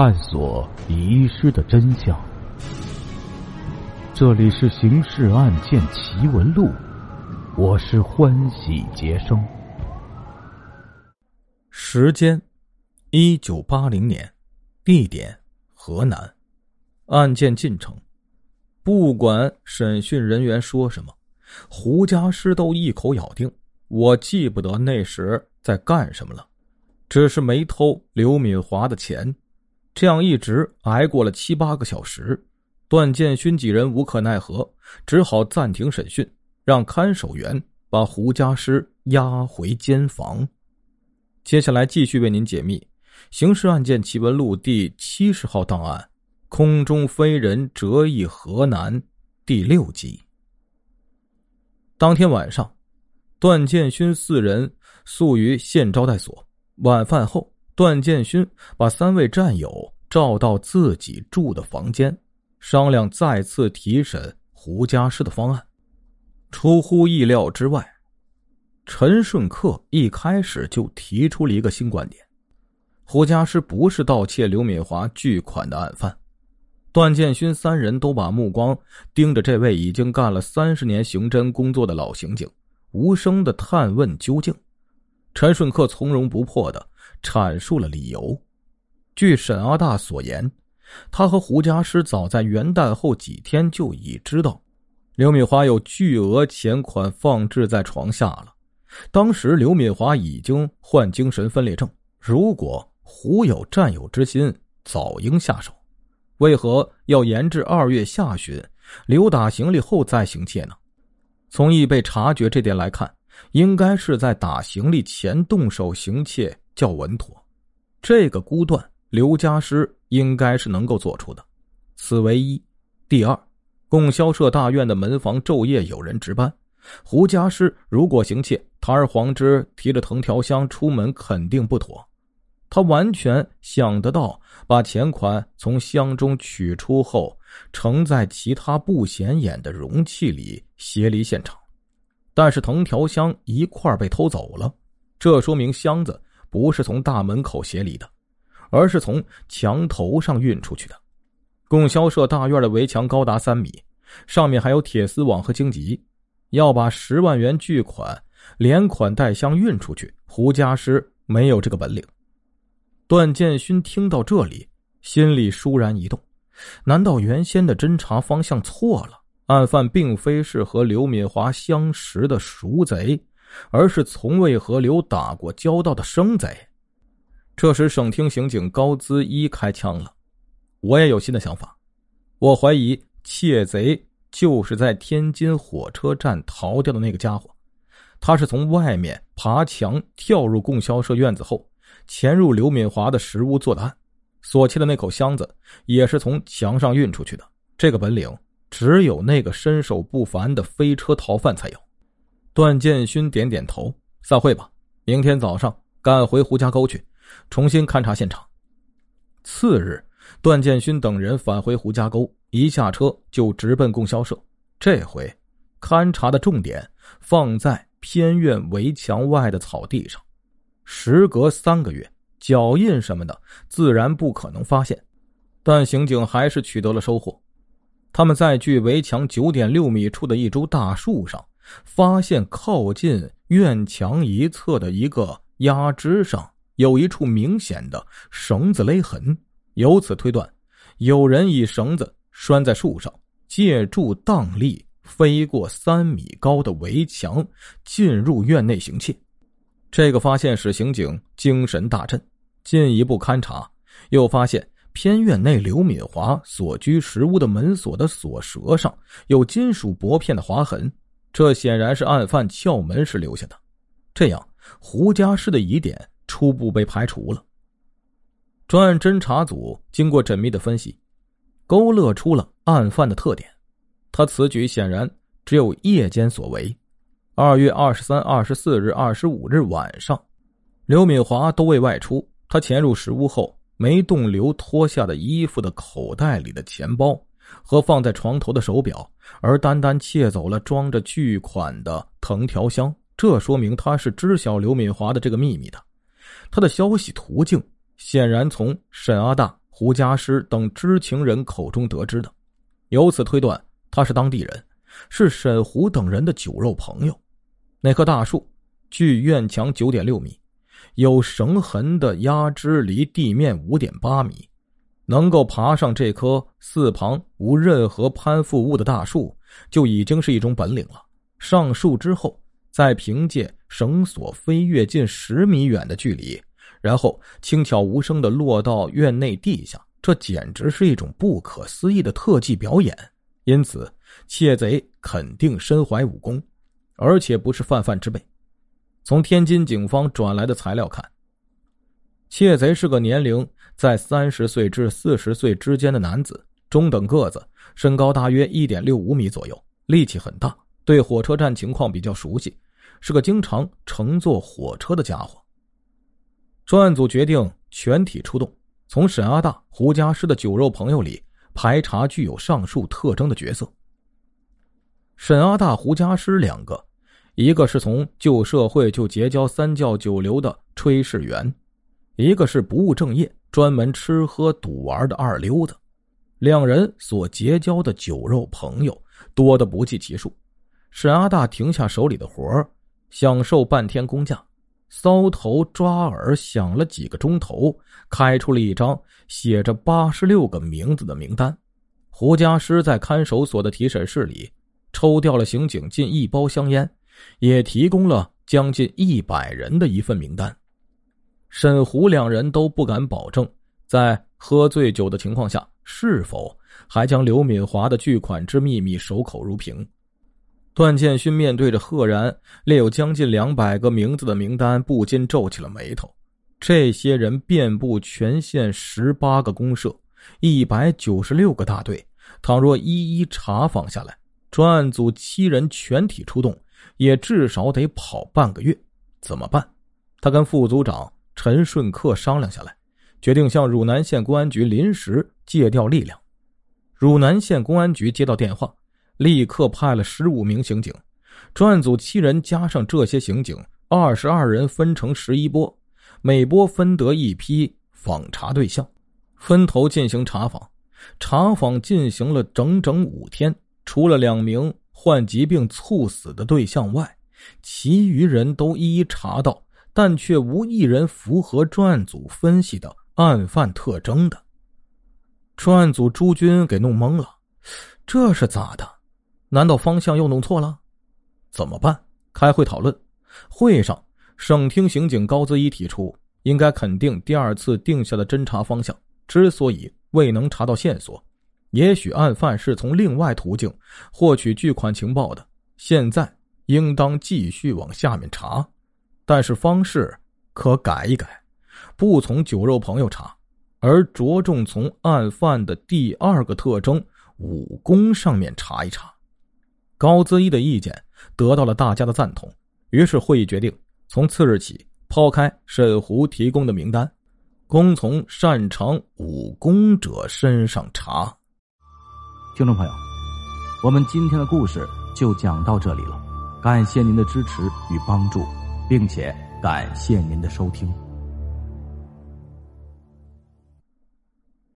探索遗失的真相。这里是《刑事案件奇闻录》，我是欢喜杰生。时间：一九八零年，地点：河南。案件进程：不管审讯人员说什么，胡家师都一口咬定：“我记不得那时在干什么了。”只是没偷刘敏华的钱，这样一直挨过了七八个小时，段建勋几人无可奈何，只好暂停审讯，让看守员把胡家师押回监房。接下来继续为您解密《刑事案件奇闻录》第七十号档案：空中飞人折翼河南第六集。当天晚上，段建勋四人宿于县招待所。晚饭后，段建勋把三位战友召到自己住的房间，商量再次提审胡家师的方案。出乎意料之外，陈顺克一开始就提出了一个新观点：胡家师不是盗窃刘敏华巨款的案犯。段建勋三人都把目光盯着这位已经干了三十年刑侦工作的老刑警，无声的探问究竟。陈顺克从容不迫的阐述了理由。据沈阿大所言，他和胡家师早在元旦后几天就已知道，刘敏华有巨额钱款放置在床下了。当时刘敏华已经患精神分裂症，如果胡有占有之心，早应下手，为何要延至二月下旬刘打行李后再行窃呢？从易被察觉这点来看。应该是在打行李前动手行窃较稳妥，这个估断刘家师应该是能够做出的。此为一。第二，供销社大院的门房昼夜有人值班，胡家师如果行窃，堂而皇之提着藤条箱出门肯定不妥。他完全想得到把钱款从箱中取出后，盛在其他不显眼的容器里，携离现场。但是藤条箱一块被偷走了，这说明箱子不是从大门口协里的，而是从墙头上运出去的。供销社大院的围墙高达三米，上面还有铁丝网和荆棘，要把十万元巨款连款带箱运出去，胡家师没有这个本领。段建勋听到这里，心里倏然一动，难道原先的侦查方向错了？案犯并非是和刘敏华相识的熟贼，而是从未和刘打过交道的生贼。这时，省厅刑警高资一开枪了。我也有新的想法，我怀疑窃贼就是在天津火车站逃掉的那个家伙。他是从外面爬墙跳入供销社院子后，潜入刘敏华的食屋做的案。所窃的那口箱子也是从墙上运出去的。这个本领。只有那个身手不凡的飞车逃犯才有。段建勋点点头，散会吧。明天早上赶回胡家沟去，重新勘察现场。次日，段建勋等人返回胡家沟，一下车就直奔供销社。这回，勘察的重点放在偏院围墙外的草地上。时隔三个月，脚印什么的自然不可能发现，但刑警还是取得了收获。他们在距围墙九点六米处的一株大树上，发现靠近院墙一侧的一个压枝上有一处明显的绳子勒痕，由此推断，有人以绳子拴在树上，借助荡力飞过三米高的围墙，进入院内行窃。这个发现使刑警精神大振，进一步勘查，又发现。偏院内刘敏华所居石屋的门锁的锁舌上有金属薄片的划痕，这显然是案犯撬门时留下的。这样，胡家师的疑点初步被排除了。专案侦查组经过缜密的分析，勾勒出了案犯的特点。他此举显然只有夜间所为。二月二十三、二十四日、二十五日晚上，刘敏华都未外出。他潜入石屋后。没动刘脱下的衣服的口袋里的钱包和放在床头的手表，而单单窃走了装着巨款的藤条箱。这说明他是知晓刘敏华的这个秘密的。他的消息途径显然从沈阿大、胡家师等知情人口中得知的，由此推断他是当地人，是沈胡等人的酒肉朋友。那棵大树距院墙九点六米，有绳痕的压枝离地面五点八米，能够爬上这棵四旁无任何攀附物的大树，就已经是一种本领了。上树之后，再凭借绳索飞跃近十米远的距离。然后轻巧无声的落到院内地下，这简直是一种不可思议的特技表演。因此，窃贼肯定身怀武功，而且不是泛泛之辈。从天津警方转来的材料看，窃贼是个年龄在三十岁至四十岁之间的男子，中等个子，身高大约一点六五米左右，力气很大，对火车站情况比较熟悉，是个经常乘坐火车的家伙。专案组决定全体出动，从沈阿大、胡家师的酒肉朋友里排查具有上述特征的角色。沈阿大、胡家师两个，一个是从旧社会就结交三教九流的炊事员，一个是不务正业、专门吃喝赌玩的二流子。两人所结交的酒肉朋友多得不计其数。沈阿大停下手里的活儿享受半天工价。搔头抓耳，想了几个钟头，开出了一张写着八十六个名字的名单。胡家师在看守所的提审室里抽调了刑警近一包香烟，也提供了将近一百人的一份名单。沈胡两人都不敢保证，在喝醉酒的情况下，是否还将刘敏华的巨款之秘密守口如瓶。段建勋面对着赫然列有将近两百个名字的名单，不禁皱起了眉头。这些人遍布全县十八个公社，一百九十六个大队。倘若一一查访下来，专案组七人全体出动，也至少得跑半个月。怎么办？他跟副组长陈顺克商量下来，决定向汝南县公安局临时借调力量。汝南县公安局接到电话。立刻派了十五名刑警，专案组七人加上这些刑警，二十二人分成十一波，每波分得一批访查对象，分头进行查访。查访进行了整整五天，除了两名患疾病猝死的对象外，其余人都一一查到，但却无一人符合专案组分析的案犯特征的。专案组朱军给弄懵了，这是咋的？难道方向又弄错了？怎么办？开会讨论。会上，省厅刑警高子一提出，应该肯定第二次定下的侦查方向之所以未能查到线索，也许案犯是从另外途径获取巨款情报的。现在应当继续往下面查，但是方式可改一改，不从酒肉朋友查，而着重从案犯的第二个特征武功上面查一查。高资一的意见得到了大家的赞同，于是会议决定从次日起抛开沈湖提供的名单，公从擅长武功者身上查。听众朋友，我们今天的故事就讲到这里了，感谢您的支持与帮助，并且感谢您的收听。